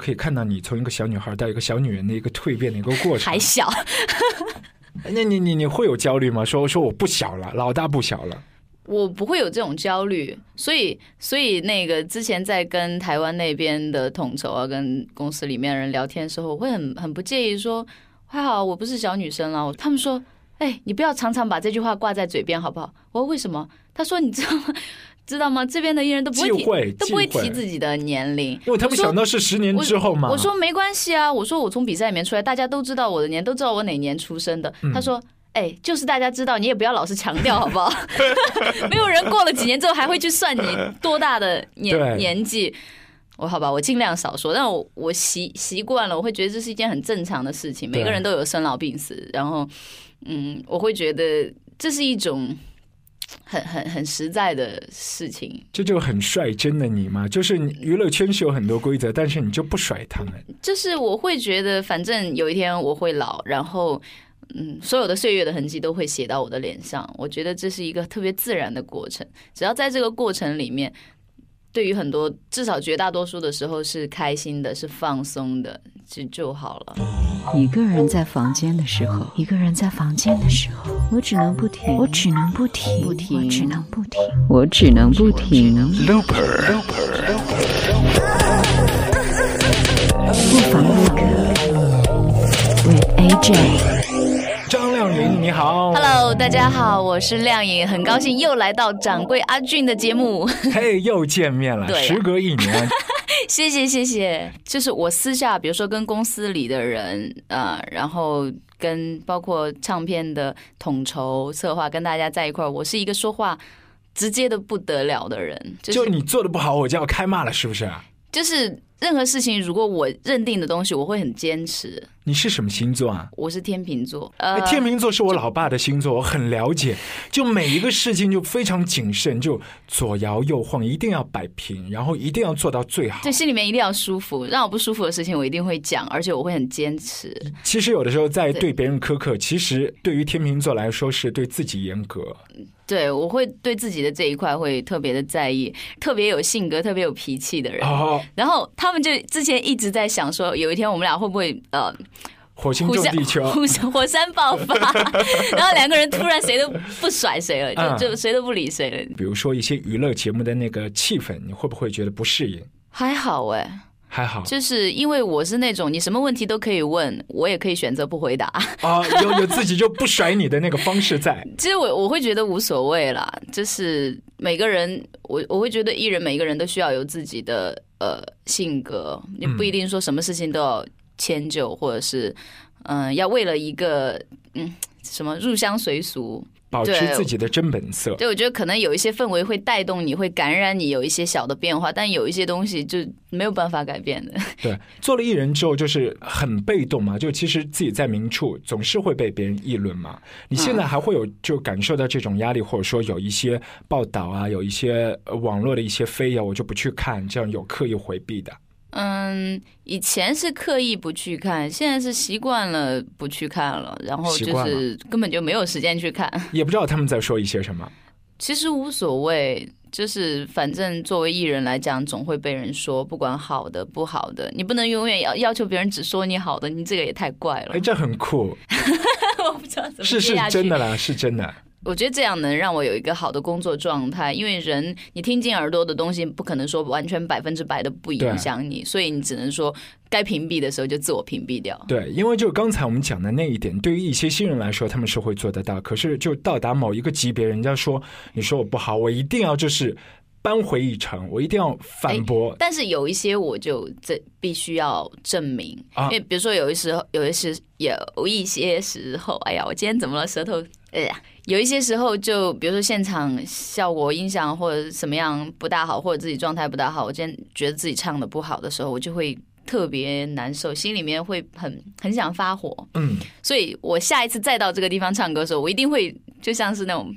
可以看到你从一个小女孩到一个小女人的一个蜕变的一个过程还。小。那你你你会有焦虑吗？说说我不小了，老大不小了。我不会有这种焦虑，所以所以那个之前在跟台湾那边的统筹啊，跟公司里面人聊天的时候，我会很很不介意说，还好我不是小女生了。他们说，哎、你不要常常把这句话挂在嘴边，好不好？我说为什么？他说你知道吗？知道吗？这边的艺人都不会提都不会提自己的年龄，因为他们想到是十年之后嘛。我说没关系啊，我说我从比赛里面出来，大家都知道我的年，都知道我哪年出生的。嗯他说。哎、就是大家知道，你也不要老是强调，好不好？没有人过了几年之后还会去算你多大的年年纪。我好吧，我尽量少说，但我我习习惯了，我会觉得这是一件很正常的事情。每个人都有生老病死，然后，嗯，我会觉得这是一种很很很实在的事情。这就很率真的你嘛，就是娱乐圈是有很多规则，但是你就不甩他们。就是我会觉得，反正有一天我会老，然后嗯，所有的岁月的痕迹都会写到我的脸上。我觉得这是一个特别自然的过程，只要在这个过程里面，对于很多至少绝大多数的时候是开心的，是放松的，就就好了。一个人在房间的时候，一个人在房间的时候，我只能不停，我只能不停，不停我只能不停，我只能不停。不妨录歌，with AJ。你好 Hello，大家好，我是亮颖，很高兴又来到掌柜阿俊的节目。嘿，又见面了，对时隔一年，谢谢谢谢，就是我私下，比如说跟公司里的人，呃，然后跟包括唱片的统筹策划，跟大家在一块儿，我是一个说话直接的不得了的人，就是就你做的不好，我就要开骂了，是不是？就是任何事情，如果我认定的东西，我会很坚持。你是什么星座啊？我是天秤座，哎呃，天秤座是我老爸的星座，我很了解。就每一个事情就非常谨慎，就左摇右晃，一定要摆平，然后一定要做到最好对，。心里面一定要舒服，让我不舒服的事情，我一定会讲，而且我会很坚持。其实有的时候在对对别人苛刻，其实对于天秤座来说是对自己严格。对，我会对自己的这一块会特别的在意，特别有性格、特别有脾气的人。哦，然后他们就之前一直在想说，有一天我们俩会不会呃火星撞地球，火山爆发，然后两个人突然谁都不甩谁了，嗯就就谁都不理谁了。比如说一些娱乐节目的那个气氛，你会不会觉得不适应？还好哎，还好就是因为我是那种你什么问题都可以问，我也可以选择不回答。啊，有有自己就不甩你的那个方式在。其实我我会觉得无所谓啦，就是每个人，我我会觉得艺人每一个人都需要有自己的呃性格，你不一定说什么事情都要迁就，或者是嗯、呃要为了一个嗯什么入乡随俗。保持自己的真本色。对，我觉得可能有一些氛围会带动你，会感染你，有一些小的变化，但有一些东西就没有办法改变的。对，做了艺人之后就是很被动嘛，就其实自己在明处总是会被别人议论嘛。你现在还会有就感受到这种压力，或者说有一些报道啊，有一些呃网络的一些非议啊，我就不去看，这样有刻意回避的。嗯，以前是刻意不去看，现在是习惯了不去看了，然后就是根本就没有时间去看。也不知道他们在说一些什么。其实无所谓，就是反正作为艺人来讲，总会被人说，不管好的不好的，你不能永远要要求别人只说你好的，你这个也太怪了哎，。这很酷，我不知道怎么是是真的啦，是真的。我觉得这样能让我有一个好的工作状态，因为人你听进耳朵的东西，不可能说完全百分之百的不影响你，所以你只能说该屏蔽的时候就自我屏蔽掉。对，因为就刚才我们讲的那一点，对于一些新人来说，他们是会做得到。可是就到达某一个级别，人家说你说我不好，我一定要就是扳回一城，我一定要反驳。但是有一些我就这必须要证明，啊因为比如说有一时候，有一时有一些时候，哎呀，我今天怎么了？舌头，哎呀，有一些时候就比如说现场效果音响或者什么样不大好，或者自己状态不大好，我今天觉得自己唱的不好的时候，我就会特别难受，心里面会很很想发火。嗯，所以我下一次再到这个地方唱歌的时候，我一定会就像是那种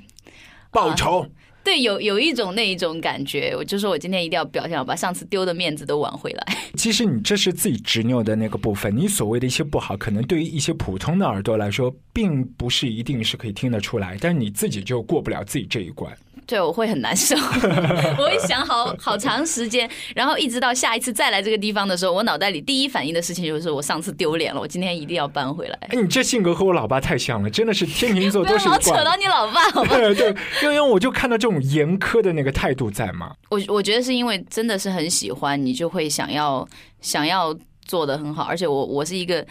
报仇。对有有一种那一种感觉，我就说我今天一定要表现好，把上次丢的面子都挽回来。其实你这是自己执拗的那个部分，你所谓的一些不好，可能对于一些普通的耳朵来说，并不是一定是可以听得出来，但是你自己就过不了自己这一关。对，我会很难受，我会想好好长时间，然后一直到下一次再来这个地方的时候，我脑袋里第一反应的事情就是我上次丢脸了，我今天一定要搬回来。哎，你这性格和我老爸太像了，真的是天秤座都是老扯到你老爸，好吧？对对，因为我就看到这种严苛的那个态度在嘛。我我觉得是因为真的是很喜欢，你就会想要想要做的很好，而且我我是一个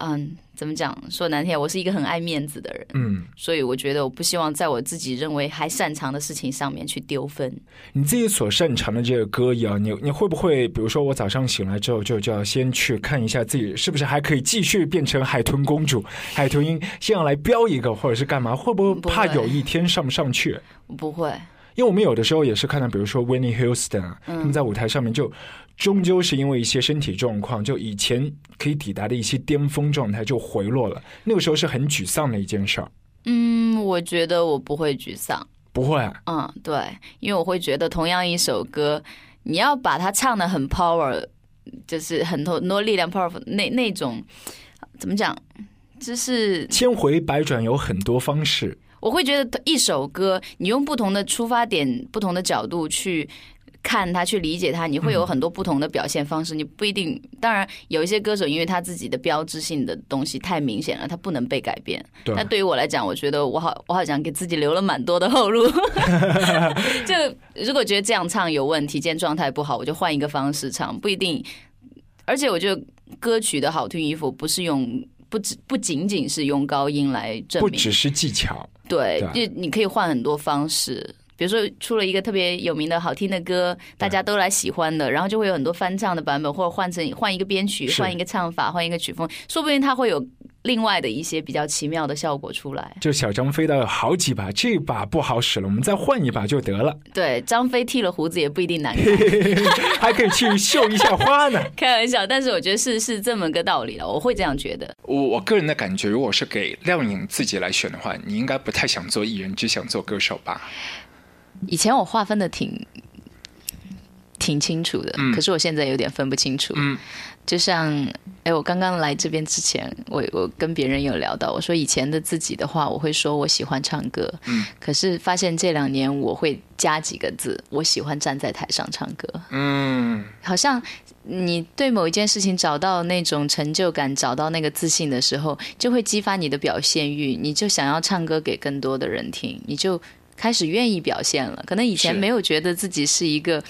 嗯。怎么讲？说难听，我是一个很爱面子的人，嗯，所以我觉得我不希望在我自己认为还擅长的事情上面去丢分。你自己所擅长的这个歌谣，你你会不会，比如说我早上醒来之后，就就要先去看一下自己是不是还可以继续变成海豚公主、海豚音，先要来飙一个，或者是干嘛？会不会怕有一天上不上去？不会。因为我们有的时候也是看到，比如说 Winnie Houston，啊他们在舞台上面就终究是因为一些身体状况，就以前可以抵达的一些巅峰状态就回落了。那个时候是很沮丧的一件事儿。嗯，我觉得我不会沮丧，不会。嗯，对，因为我会觉得同样一首歌，你要把它唱的很 power，就是很多很多力量 powerful，那那种怎么讲，就是千回百转有很多方式。我会觉得一首歌，你用不同的出发点、不同的角度去看它、去理解它，你会有很多不同的表现方式。你不一定，当然有一些歌手，因为他自己的标志性的东西太明显了，他不能被改变。那对于我来讲，我觉得我好，我好像给自己留了蛮多的后路。就如果觉得这样唱有问题，今天状态不好，我就换一个方式唱，不一定。而且我觉得歌曲的好听与否，不是用不只不仅仅是用高音来证明，不只是技巧。对，就你可以换很多方式，比如说出了一个特别有名的好听的歌，大家都来喜欢的，然后就会有很多翻唱的版本，或者换成换一个编曲，换一个唱法，换一个曲风，说不定它会有。另外的一些比较奇妙的效果出来，就小张飞的好几把，这把不好使了，我们再换一把就得了。对，张飞剃了胡子也不一定难看，还可以去绣一下花呢。开玩笑，但是我觉得是是这么个道理了，我会这样觉得。我我个人的感觉，如果是给亮颖自己来选的话，你应该不太想做艺人，只想做歌手吧？以前我划分的挺挺清楚的，可是我现在有点分不清楚。嗯。就像，哎，我刚刚来这边之前，我我跟别人有聊到，我说以前的自己的话，我会说我喜欢唱歌，嗯，可是发现这两年我会加几个字，我喜欢站在台上唱歌，嗯，好像你对某一件事情找到那种成就感，找到那个自信的时候，就会激发你的表现欲，你就想要唱歌给更多的人听，你就开始愿意表现了。可能以前没有觉得自己是一个。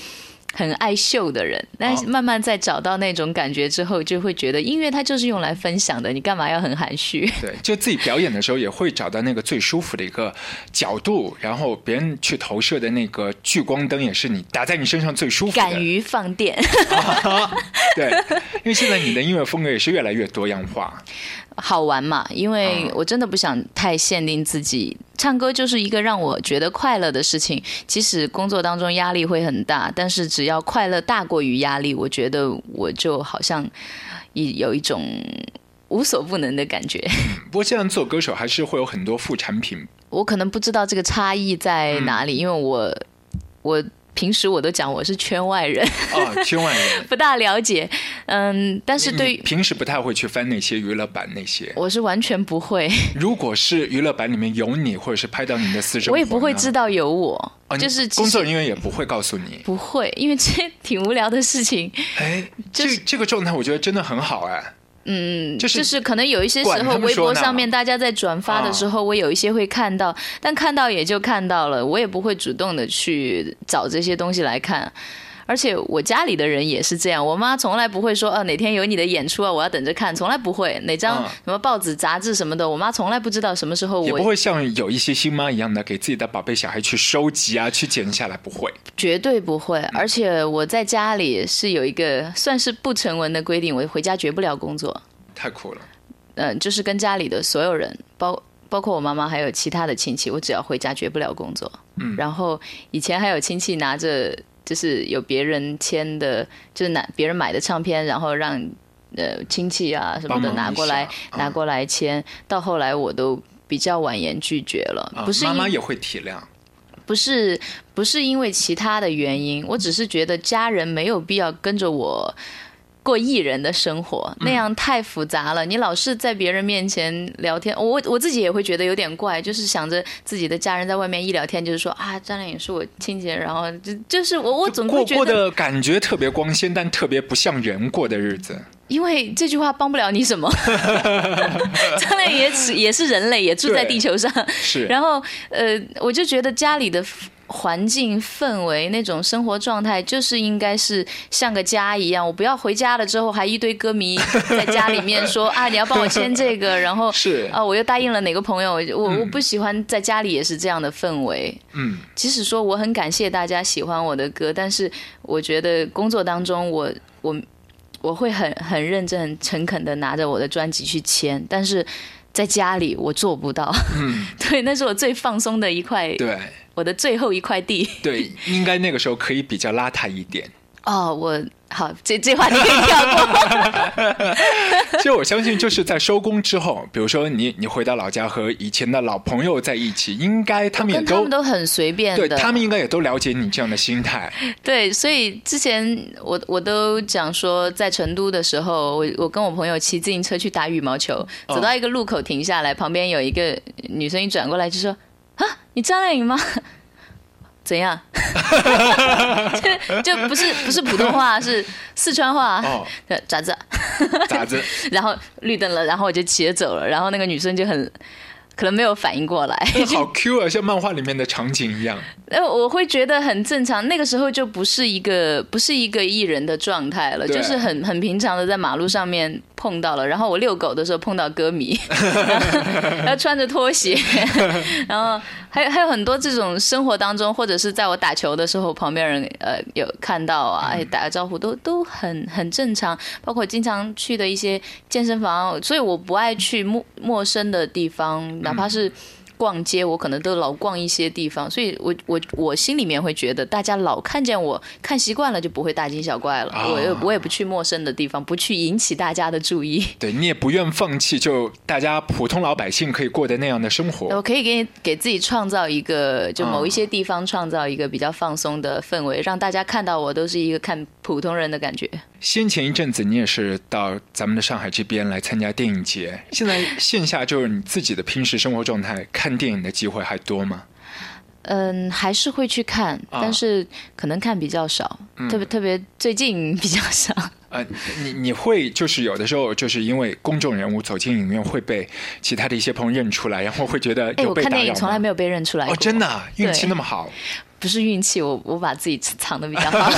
很爱秀的人，但是慢慢在找到那种感觉之后，就会觉得音乐它就是用来分享的，你干嘛要很含蓄？对，就自己表演的时候也会找到那个最舒服的一个角度，然后别人去投射的那个聚光灯也是你打在你身上最舒服。敢于放电。对，因为现在你的音乐风格也是越来越多样化。好玩嘛？因为我真的不想太限定自己，唱歌就是一个让我觉得快乐的事情。即使工作当中压力会很大，但是只要快乐大过于压力，我觉得我就好像一有一种无所不能的感觉。不过，现在做歌手还是会有很多副产品。我可能不知道这个差异在哪里，因为我我。平时我都讲我是圈外人哦，圈外人 不大了解，嗯，但是对平时不太会去翻那些娱乐版那些，我是完全不会。如果是娱乐版里面有你，或者是拍到你的私生活，我也不会知道有我，就是工作人员也不会告诉你，不会，因为这挺无聊的事情。哎，这这个状态我觉得真的很好哎。嗯，就是可能有一些时候，微博上面大家在转发的时候，我有一些会看到，但看到也就看到了，我也不会主动的去找这些东西来看。而且我家里的人也是这样，我妈从来不会说，呃，哪天有你的演出啊，我要等着看，从来不会。哪张什么报纸、杂志什么的，我妈从来不知道什么时候。也不会像有一些新妈一样的，给自己的宝贝小孩去收集啊，去剪下来，不会。绝对不会。而且我在家里是有一个算是不成文的规定，我回家绝不了工作。太酷了。嗯，就是跟家里的所有人，包包括我妈妈，还有其他的亲戚，我只要回家绝不了工作。嗯。然后以前还有亲戚拿着。就是有别人签的，就是拿别人买的唱片，然后让呃亲戚啊什么的拿过来拿过来签。到后来我都比较婉言拒绝了，不是妈妈也会体谅，不是不是因为其他的原因，我只是觉得家人没有必要跟着我过艺人的生活，那样太复杂了。你老是在别人面前聊天，我我自己也会觉得有点怪，就是想着自己的家人在外面一聊天，就是说啊，张靓颖是我亲戚，然后就就是我我总会过过觉得，的感觉特别光鲜，但特别不像人过的日子。因为这句话帮不了你什么。张靓颖也是也是人类，也住在地球上，是，然后呃，我就觉得家里的环境氛围那种生活状态，就是应该是像个家一样。我不要回家了之后还一堆歌迷在家里面说啊，你要帮我签这个，然后 是啊，我又答应了哪个朋友，我我不喜欢在家里也是这样的氛围。嗯，即使说我很感谢大家喜欢我的歌，但是我觉得工作当中我我我会很很认真、很诚恳的拿着我的专辑去签，但是在家里我做不到。嗯，对，那是我最放松的一块，对我的最后一块地。对，应该那个时候可以比较邋遢一点。哦，我好，这这话你可以跳过。其实我相信，就是在收工之后，比如说你你回到老家和以前的老朋友在一起，应该他们也都他都们都很随便的，对他们应该也都了解你这样的心态。对，所以之前我我都讲说，在成都的时候，我我跟我朋友骑自行车去打羽毛球，哦走到一个路口停下来，旁边有一个女生一转过来就说：“啊，你张靓颖吗？”怎样？就就不是不是普通话，是四川话。哦，咋子？咋子？然后绿灯了，然后我就骑着走了，然后那个女生就很可能没有反应过来，好 Q 啊，像漫画里面的场景一样。呃，我会觉得很正常。那个时候就不是一个不是一个艺人的状态了，就是很很平常的在马路上面碰到了。然后我遛狗的时候碰到歌迷，然后穿着拖鞋，然后还有还有很多这种生活当中，或者是在我打球的时候，旁边人呃有看到啊，哎打个招呼都都很很正常。包括经常去的一些健身房，所以我不爱去陌陌生的地方，哪怕是。逛街，我可能都老逛一些地方，所以我我我心里面会觉得，大家老看见我看习惯了，就不会大惊小怪了。啊我也我也不去陌生的地方，不去引起大家的注意。对你也不愿放弃，就大家普通老百姓可以过的那样的生活。我可以给你给自己创造一个，就某一些地方创造一个比较放松的氛围，让大家看到我都是一个看普通人的感觉。先前一阵子你也是到咱们的上海这边来参加电影节，现在线下就是你自己的平时生活状态，看电影的机会还多吗？嗯，还是会去看，啊但是可能看比较少，特别特别最近比较少。呃，你你会就是有的时候就是因为公众人物走进影院会被其他的一些朋友认出来，然后会觉得哎，我看电影从来没有被认出来过，哦，真的啊运气那么好，不是运气，我我把自己藏的比较好。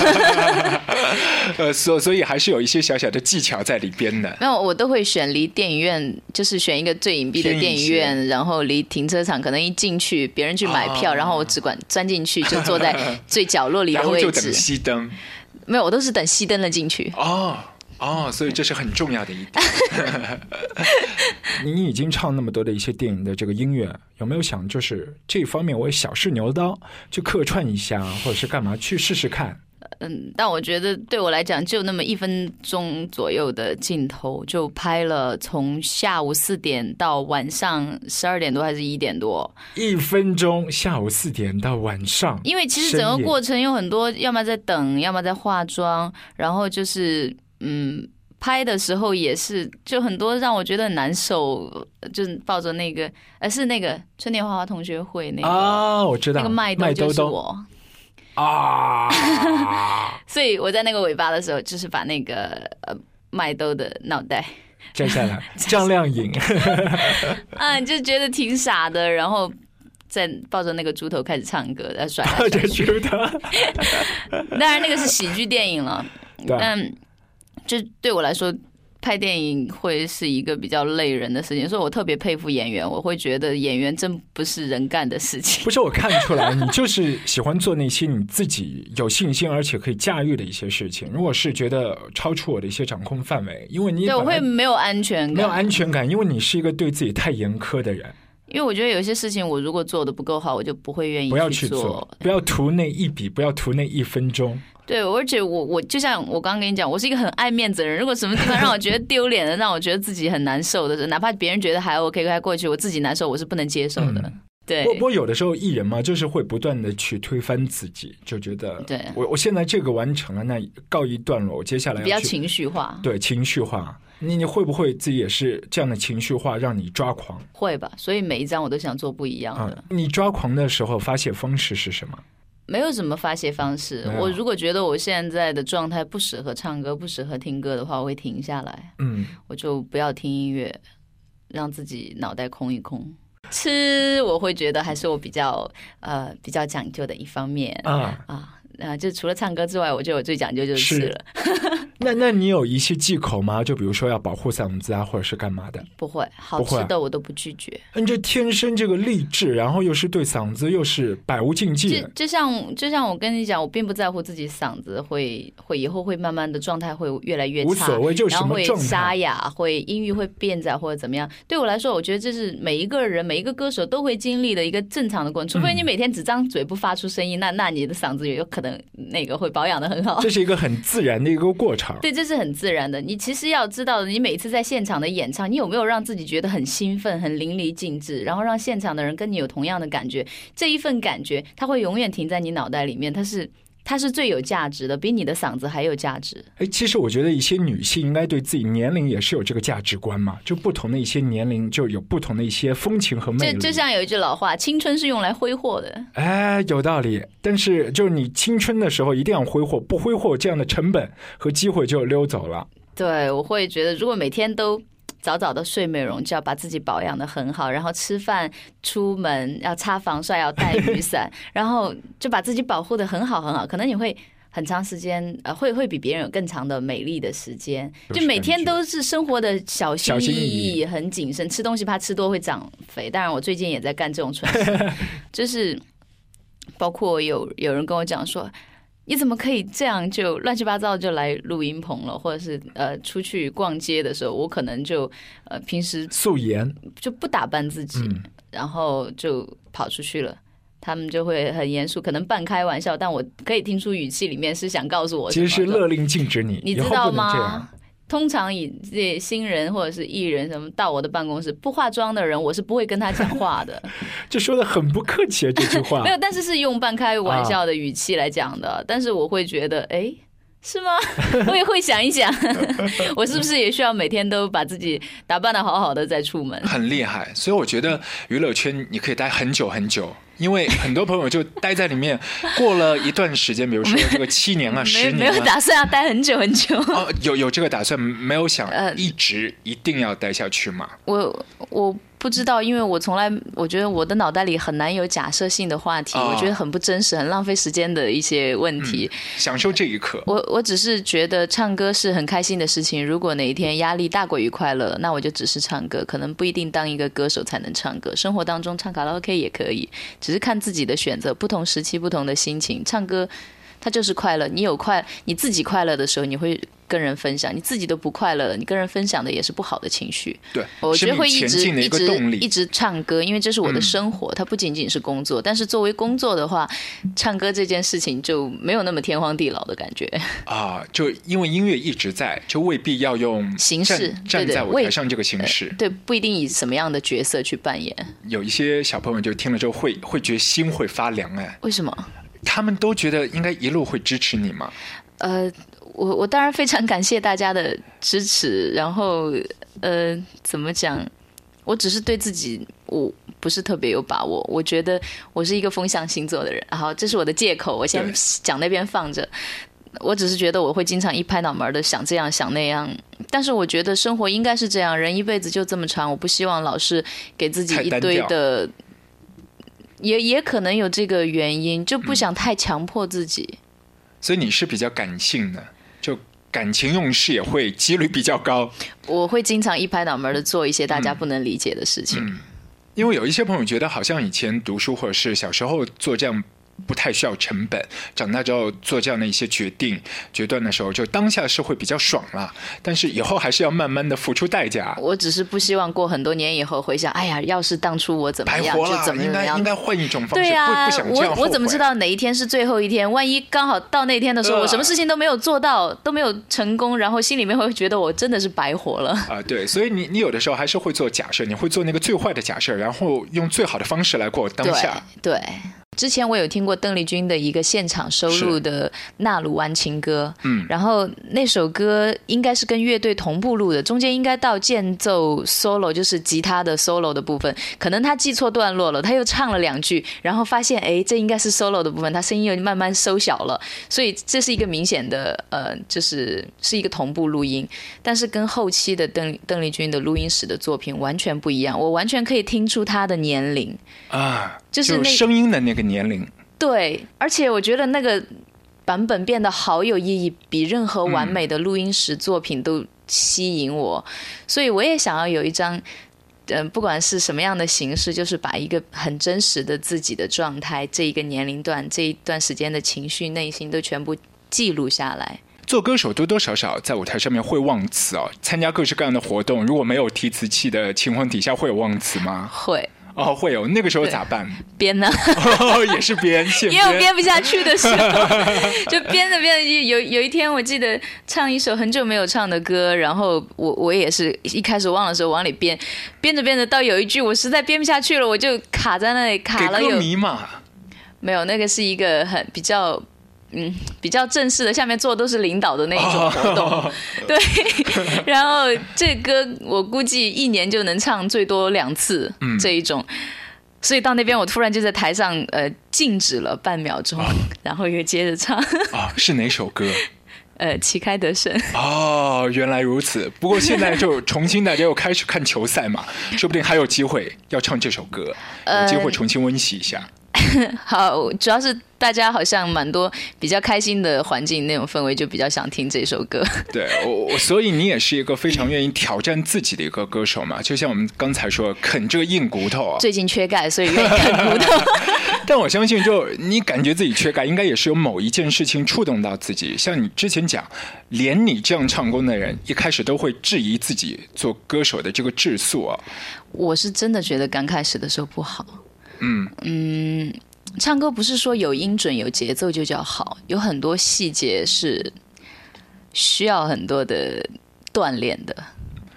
呃，所所以还是有一些小小的技巧在里边的。没有，我都会选离电影院，就是选一个最隐蔽的电影院，然后离停车场可能一进去，别人去买票，哦然后我只管钻进去，就坐在最角落里的位 然后就等置。熄灯没有，我都是等熄灯了进去。哦哦，所以这是很重要的一点。你已经唱那么多的一些电影的这个音乐，有没有想就是这方面我也小试牛刀，去客串一下，或者是干嘛去试试看？嗯，但我觉得对我来讲，就那么一分钟左右的镜头，就拍了从下午四点到晚上十二点多还是一点多。一分钟，下午四点到晚上，因为其实整个过程有很多，要么在等，要么在化妆，然后就是嗯，拍的时候也是，就很多让我觉得很难受，就是抱着那个，呃，是那个春天花花同学会那个、啊，我知道那个麦麦兜就是我，啊，所以我在那个尾巴的时候，就是把那个呃麦兜的脑袋摘下来，张靓颖，啊，就觉得挺傻的，然后。在抱着那个猪头开始唱歌，再甩来这甩去。觉得当然，那个是喜剧电影了。对但就对我来说，拍电影会是一个比较累人的事情，所以我特别佩服演员。我会觉得演员真不是人干的事情 不。是我看出来，你就是喜欢做那些你自己有信心而且可以驾驭的一些事情。如果是觉得超出我的一些掌控范围，因为你对，我会没有安全感，没有安全感，因为你是一个对自己太严苛的人，因为我觉得有些事情我如果做的不够好，我就不会愿意不要去去做，不要图那一笔，不要图那一分钟。对，而且我我就像我刚刚跟你讲，我是一个很爱面子的人。如果什么地方让我觉得丢脸的，让我觉得自己很难受的，哪怕别人觉得还 OK 开过去，我自己难受，我是不能接受的。嗯对不不过有的时候艺人嘛，就是会不断的去推翻自己，就觉得对我我现在这个完成了，那告一段落，我接下来比较情绪化，对情绪化。你你会不会自己也是这样的情绪化让你抓狂会吧？所以每一张我都想做不一样啊的，？你抓狂的时候发泄方式是什么？没有什么发泄方式。我如果觉得我现在的状态不适合唱歌、不适合听歌的话，我会停下来，嗯，我就不要听音乐，让自己脑袋空一空。吃我会觉得还是我比较呃比较讲究的一方面。啊，啊。啊，就除了唱歌之外，我觉得我最讲究就是是。吃了。那那你有一些忌口吗？就比如说要保护嗓子啊，或者是干嘛的？不会，好吃的我都不拒绝。你这天生这个励志，然后又是对嗓子又是百无禁忌就，就像就像我跟你讲，我并不在乎自己嗓子会会以后会慢慢的状态会越来越差，无所谓，就是然后会。沙哑，会音域会变窄或者怎么样。对我来说，我觉得这是每一个人每一个歌手都会经历的一个正常的过程。除非你每天只张嘴不发出声音，那那你的嗓子也有可能那个会保养的很好。这是一个很自然的一个过程。对，这是很自然的。你其实要知道，你每次在现场的演唱，你有没有让自己觉得很兴奋、很淋漓尽致，然后让现场的人跟你有同样的感觉？这一份感觉，它会永远停在你脑袋里面，它是它是最有价值的，比你的嗓子还有价值。哎，其实我觉得一些女性应该对自己年龄也是有这个价值观嘛，就不同的一些年龄就有不同的一些风情和魅力。就就像有一句老话，青春是用来挥霍的。哎，有道理。但是就是你青春的时候一定要挥霍，不挥霍这样的成本和机会就溜走了。对，我会觉得，如果每天都早早的睡美容觉，把自己保养的很好，然后吃饭、出门要擦防晒，要带雨伞，然后就把自己保护的很好很好，可能你会。很长时间，呃，会会比别人有更长的美丽的时间，就每天都是生活的小心翼翼很谨慎，吃东西怕吃多会长肥。当然，我最近也在干这种蠢事，就是包括有有人跟我讲说，你怎么可以这样就乱七八糟就来录音棚了，或者是呃出去逛街的时候，我可能就呃平时素颜，就不打扮自己，嗯，然后就跑出去了。他们就会很严肃，可能半开玩笑，但我可以听出语气里面是想告诉我其实是勒令禁止你，你知道吗？？通常以这些新人或者是艺人什么到我的办公室不化妆的人，我是不会跟他讲话的。这说的很不客气啊，这句话 没。有，但是是用半开玩笑的语气来讲的。但是我会觉得，哎，是吗？我也会想一想，我是不是也需要每天都把自己打扮的好好的再出门？很厉害，所以我觉得娱乐圈你可以待很久很久，因为很多朋友就待在里面，过了一段时间，比如说这个七年啊、没十没有打算要待很久很久。哦，有有这个打算，没有想呃一直一定要待下去嘛？我我不知道，因为我从来我觉得我的脑袋里很难有假设性的话题，哦我觉得很不真实，很浪费时间的一些问题。享受这一刻，我我只是觉得唱歌是很开心的事情。如果哪一天压力大过于快乐，那我就只是唱歌，可能不一定当一个歌手才能唱歌。生活当中唱卡拉 OK 也可以，只是看自己的选择。不同时期不同的心情，唱歌它就是快乐。你有快，你自己快乐的时候，你会跟人分享；你自己都不快乐了，你跟人分享的也是不好的情绪。对，我觉得会一直一直。一直唱歌，因为这是我的生活，它不仅仅是工作。但是作为工作的话，唱歌这件事情就没有那么天荒地老的感觉。啊，就因为音乐一直在，就未必要用形式站在舞台上这个形式。对，不一定以什么样的角色去扮演。有一些小朋友就听了之后会会觉得心会发凉哎，为什么？他们都觉得应该一路会支持你吗。呃，我我当然非常感谢大家的支持，然后呃，怎么讲？我只是对自己我不是特别有把握。我觉得我是一个风象星座的人，然后这是我的借口，我先讲那边放着。我只是觉得我会经常一拍脑门的想这样想那样，但是我觉得生活应该是这样，人一辈子就这么长，我不希望老是给自己一堆的，也也可能有这个原因，就不想太强迫自己。所以你是比较感性的，就感情用事也会几率比较高。我会经常一拍脑门的做一些大家不能理解的事情。因为有一些朋友觉得，好像以前读书或者是小时候做这样不太需要成本。长大之后做这样的一些决定、决断的时候，就当下是会比较爽了，但是以后还是要慢慢的付出代价。我只是不希望过很多年以后回想，哎呀，要是当初我怎么样，就怎么应该应该换一种方式。对呀，我我怎么知道哪一天是最后一天？万一刚好到那天的时候，我什么事情都没有做到，都没有成功，然后心里面会觉得我真的是白活了 啊！对，所以你你有的时候还是会做假设，你会做那个最坏的假设，然后用最好的方式来过当下。对。之前我有听过邓丽君的一个现场收录的《纳鲁湾情歌》，嗯，然后那首歌应该是跟乐队同步录的，中间应该到间奏 solo，就是吉他的 solo 的部分，可能他记错段落了，他又唱了两句，然后发现哎，这应该是 solo 的部分，他声音又慢慢收小了，所以这是一个明显的呃，就是是一个同步录音，但是跟后期的邓邓丽君的录音室的作品完全不一样，我完全可以听出她的年龄。啊。就是声音的那个年龄，对，而且我觉得那个版本变得好有意义，比任何完美的录音室作品都吸引我，所以我也想要有一张，嗯，不管是什么样的形式，就是把一个很真实的自己的状态，这一个年龄段这一段时间的情绪、内心都全部记录下来。做歌手多多少少在舞台上面会忘词哦，参加各式各样的活动，如果没有提词器的情况底下，会有忘词吗？会。哦，会有那个时候咋办？编呢？也是 编，也有编不下去的时候，就编着编着，有有一天我记得唱一首很久没有唱的歌，然后我我也是一开始忘的时候往里编，编着编着到有一句我实在编不下去了，我就卡在那里卡了有。迷嘛？没有，那个是一个很比较。嗯，比较正式的，下面坐都是领导的那一种活动，对。然后这歌我估计一年就能唱最多两次这一种，所以到那边我突然就在台上呃静止了半秒钟，然后又接着唱。啊，是哪首歌？呃，旗开得胜。哦，原来如此。不过现在就重新大家又开始看球赛嘛，说不定还有机会要唱这首歌，有机会重新温习一下。好，主要是大家好像蛮多比较开心的环境那种氛围，就比较想听这首歌。对，我所以你也是一个非常愿意挑战自己的一个歌手嘛？就像我们刚才说，啃这个硬骨头啊。最近缺钙，所以愿意啃骨头。但我相信，就你感觉自己缺钙，应该也是有某一件事情触动到自己。像你之前讲，连你这样唱功的人，一开始都会质疑自己做歌手的这个质素啊。我是真的觉得刚开始的时候不好。嗯嗯，唱歌不是说有音准有节奏就叫好，有很多细节是需要很多的锻炼的。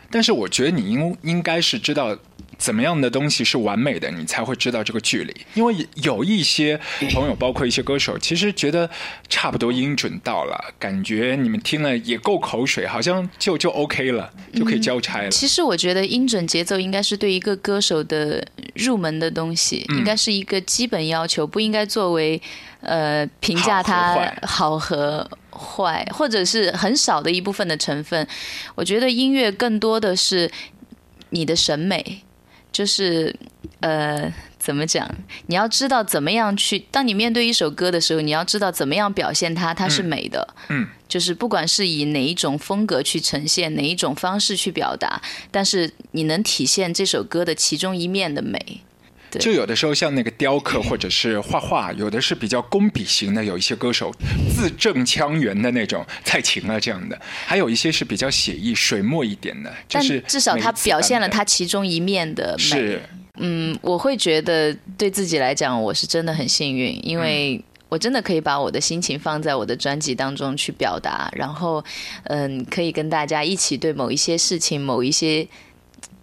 但是我觉得你应应该是知道。怎么样的东西是完美的，你才会知道这个距离。因为有一些朋友，包括一些歌手，其实觉得差不多音准到了，感觉你们听了也够口水，好像就就 OK 了，就可以交差了。其实我觉得音准节奏应该是对一个歌手的入门的东西，应该是一个基本要求，不应该作为呃评价他好和坏，或者是很少的一部分的成分。我觉得音乐更多的是你的审美。就是，呃，怎么讲？你要知道怎么样去。当你面对一首歌的时候，你要知道怎么样表现它，它是美的。嗯，就是不管是以哪一种风格去呈现，哪一种方式去表达，但是你能体现这首歌的其中一面的美。就有的时候像那个雕刻或者是画画，有的是比较工笔型的，有一些歌手字正腔圆的那种，蔡琴啊这样的，还有一些是比较写意水墨一点的，就是至少他表现了他其中一面的美。嗯，我会觉得对自己来讲，我是真的很幸运，因为我真的可以把我的心情放在我的专辑当中去表达，然后嗯，可以跟大家一起对某一些事情、某一些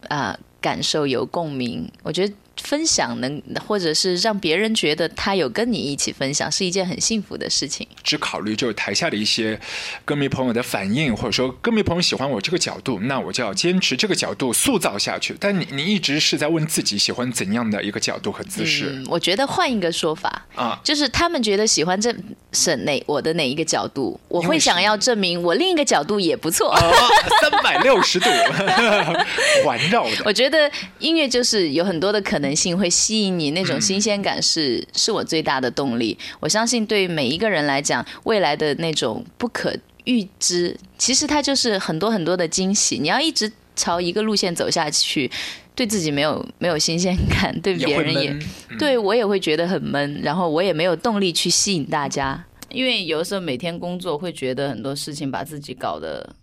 啊感受有共鸣。我觉得。分享能，或者是让别人觉得他有跟你一起分享，是一件很幸福的事情。只考虑就是台下的一些歌迷朋友的反应，或者说歌迷朋友喜欢我这个角度，那我就要坚持这个角度塑造下去。但你你一直是在问自己喜欢怎样的一个角度和姿势？我觉得换一个说法啊，就是他们觉得喜欢这是哪我的哪一个角度，我会想要证明我另一个角度也不错。三百六十度环绕的。我觉得音乐就是有很多的可能。性会吸引你那种新鲜感是是我最大的动力。我相信对每一个人来讲，未来的那种不可预知，其实它就是很多很多的惊喜。你要一直朝一个路线走下去，对自己没有没有新鲜感，对别人也对我也会觉得很闷，然后我也没有动力去吸引大家，因为有的时候每天工作会觉得很多事情把自己搞得。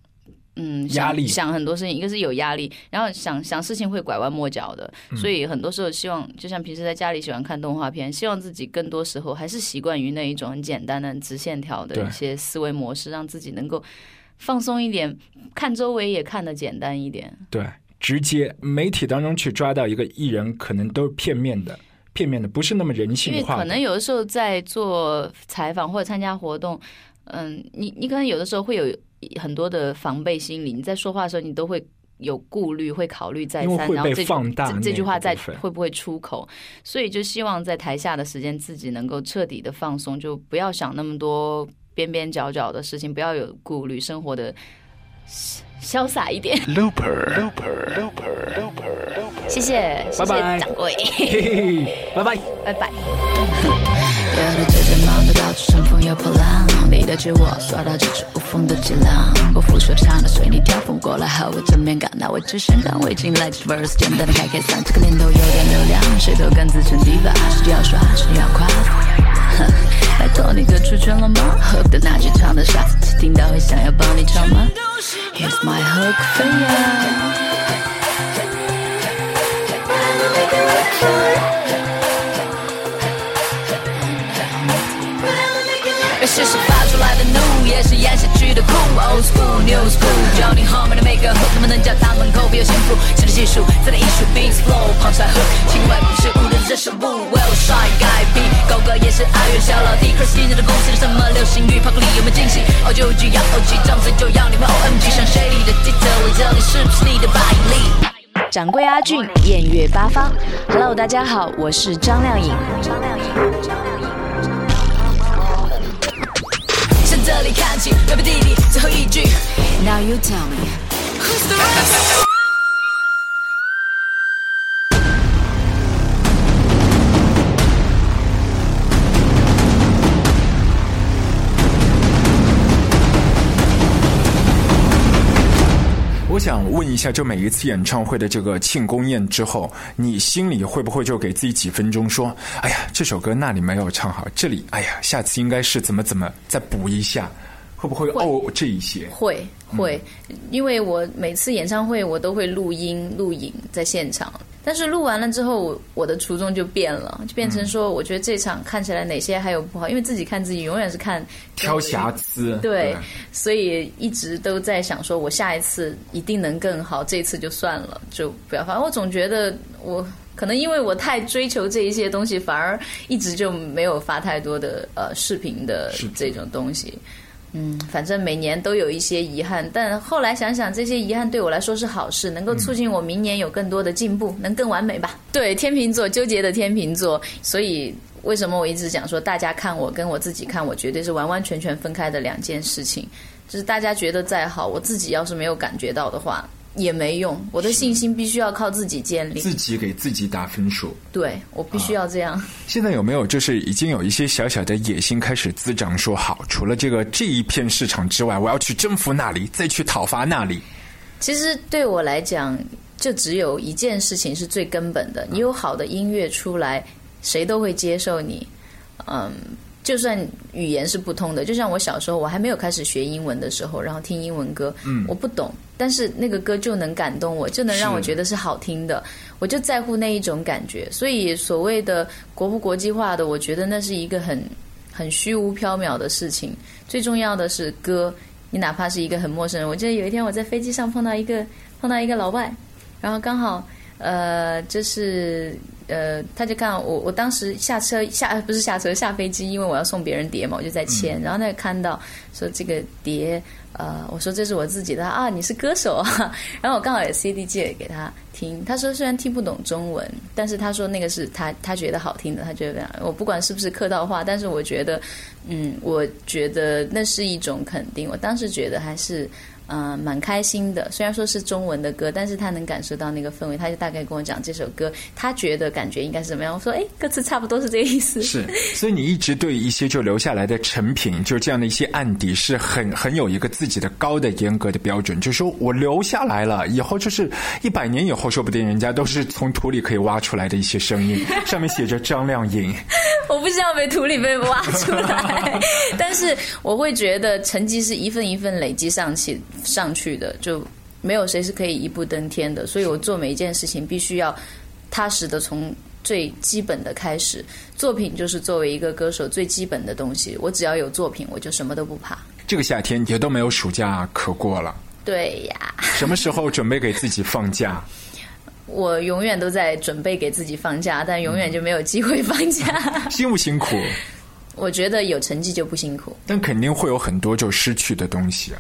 嗯，压力。想很多事情，一个是有压力，然后想想事情会拐弯抹角的，所以很多时候希望，就像平时在家里喜欢看动画片，希望自己更多时候还是习惯于那一种很简单的直线条的一些思维模式，让自己能够放松一点，看周围也看得简单一点。对，直接媒体当中去抓到一个艺人，可能都是片面的，片面的，不是那么人性化。因为可能有的时候在做采访或者参加活动，嗯，你你可能有的时候会有。很多的防备心理，你在说话的时候，你都会有顾虑，会考虑再三，然后这这这句话再会不会出口？所以就希望在台下的时间，自己能够彻底的放松，就不要想那么多边边角角的事情，不要有顾虑，生活的潇洒一点。Looper，Looper，Looper，Looper，谢谢，谢谢掌柜，拜拜，拜拜。有的姐姐忙得到处乘风又破浪，你的自我刷到几处无缝的脊梁，不服说唱的随你调风过来和我正面刚，那我只想干为进来 verse，简单的开开嗓，这个年头有点流量，谁都敢自称第八，是要刷是要夸，拜托你歌出圈了吗？Hope 的那句唱的傻听到会想要帮你唱吗？Here's my hook for you。这是发出来的怒，也是演下去的苦。Old school, new school，教你后面的每个 hook，怎么能叫他们口笔有幸福？新的技术，再来艺术，beats flow，旁山 hook，情怀不是无人的手部。Well，帅改 B，高歌也是爱乐小老弟。可惜你的公司是什么流行语 r k 里有没有惊喜？O 就 G 要 O G，张嘴就要你们 O M G，像谁里的 detail？我这里是不是你的百里？掌柜阿俊，艳月八方。Hello，大家好，我是张靓颖。张靓颖。里看起，隔壁弟弟最后一句。Now you tell me who's the rest。我想问一下，就每一次演唱会的这个庆功宴之后，你心里会不会就给自己几分钟，说：“哎呀，这首歌那里没有唱好，这里，哎呀，下次应该是怎么怎么再补一下。”会不会哦？这一些会会，因为我每次演唱会我都会录音录影在现场，但是录完了之后，我的初衷就变了，就变成说，我觉得这场看起来哪些还有不好，因为自己看自己永远是看挑瑕疵，对，所以一直都在想说，我下一次一定能更好，这次就算了，就不要发。我总觉得我可能因为我太追求这一些东西，反而一直就没有发太多的呃视频的这种东西。嗯，反正每年都有一些遗憾，但后来想想，这些遗憾对我来说是好事，能够促进我明年有更多的进步，能更完美吧？对，天秤座纠结的天秤座，所以为什么我一直讲说，大家看我跟我自己看我，绝对是完完全全分开的两件事情。就是大家觉得再好，我自己要是没有感觉到的话。也没用，我的信心必须要靠自己建立。自己给自己打分数。对，我必须要这样。现在有没有就是已经有一些小小的野心开始滋长？说好，除了这个这一片市场之外，我要去征服那里，再去讨伐那里。其实对我来讲，就只有一件事情是最根本的：你有好的音乐出来，谁都会接受你。嗯。就算语言是不通的，就像我小时候，我还没有开始学英文的时候，然后听英文歌，我不懂，但是那个歌就能感动我，就能让我觉得是好听的，我就在乎那一种感觉。所以所谓的国不国际化的，我觉得那是一个很很虚无缥缈的事情。最重要的是歌，你哪怕是一个很陌生人，我记得有一天我在飞机上碰到一个碰到一个老外，然后刚好呃就是。呃，他就看我，我当时下车下不是下车下飞机，因为我要送别人碟嘛，我就在签。然后他就看到说这个碟，呃，我说这是我自己的啊，你是歌手啊。然后我刚好有 CD 借给他听，他说虽然听不懂中文，但是他说那个是他他觉得好听的，他觉得我不管是不是客套话，但是我觉得，嗯，我觉得那是一种肯定。我当时觉得还是嗯，蛮开心的。虽然说是中文的歌，但是他能感受到那个氛围，他就大概跟我讲这首歌，他觉得感觉应该是怎么样。我说，哎，歌词差不多是这个意思。是，所以你一直对一些就留下来的成品，就这样的一些案底，是很很有一个自己的高的严格的标准，就是说我留下来了，以后就是一百年以后，说不定人家都是从土里可以挖出来的一些声音，上面写着张靓颖。我不希望被土里被挖出来，但是我会觉得成绩是一份一份累积上去上去的，就没有谁是可以一步登天的。所以我做每一件事情必须要踏实的从最基本的开始。作品就是作为一个歌手最基本的东西，我只要有作品，我就什么都不怕。这个夏天也都没有暑假可过了，对呀。什么时候准备给自己放假？我永远都在准备给自己放假，但永远就没有机会放假。辛不辛苦？我觉得有成绩就不辛苦，但肯定会有很多就失去的东西。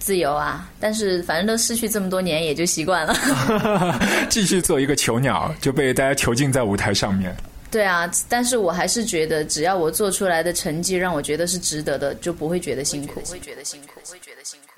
自由啊，但是反正都失去这么多年，也就习惯了。继续做一个囚鸟，就被大家囚禁在舞台上面。对啊，但是我还是觉得，只要我做出来的成绩让我觉得是值得的，就不会觉得辛苦。会觉得辛苦，会觉得辛苦。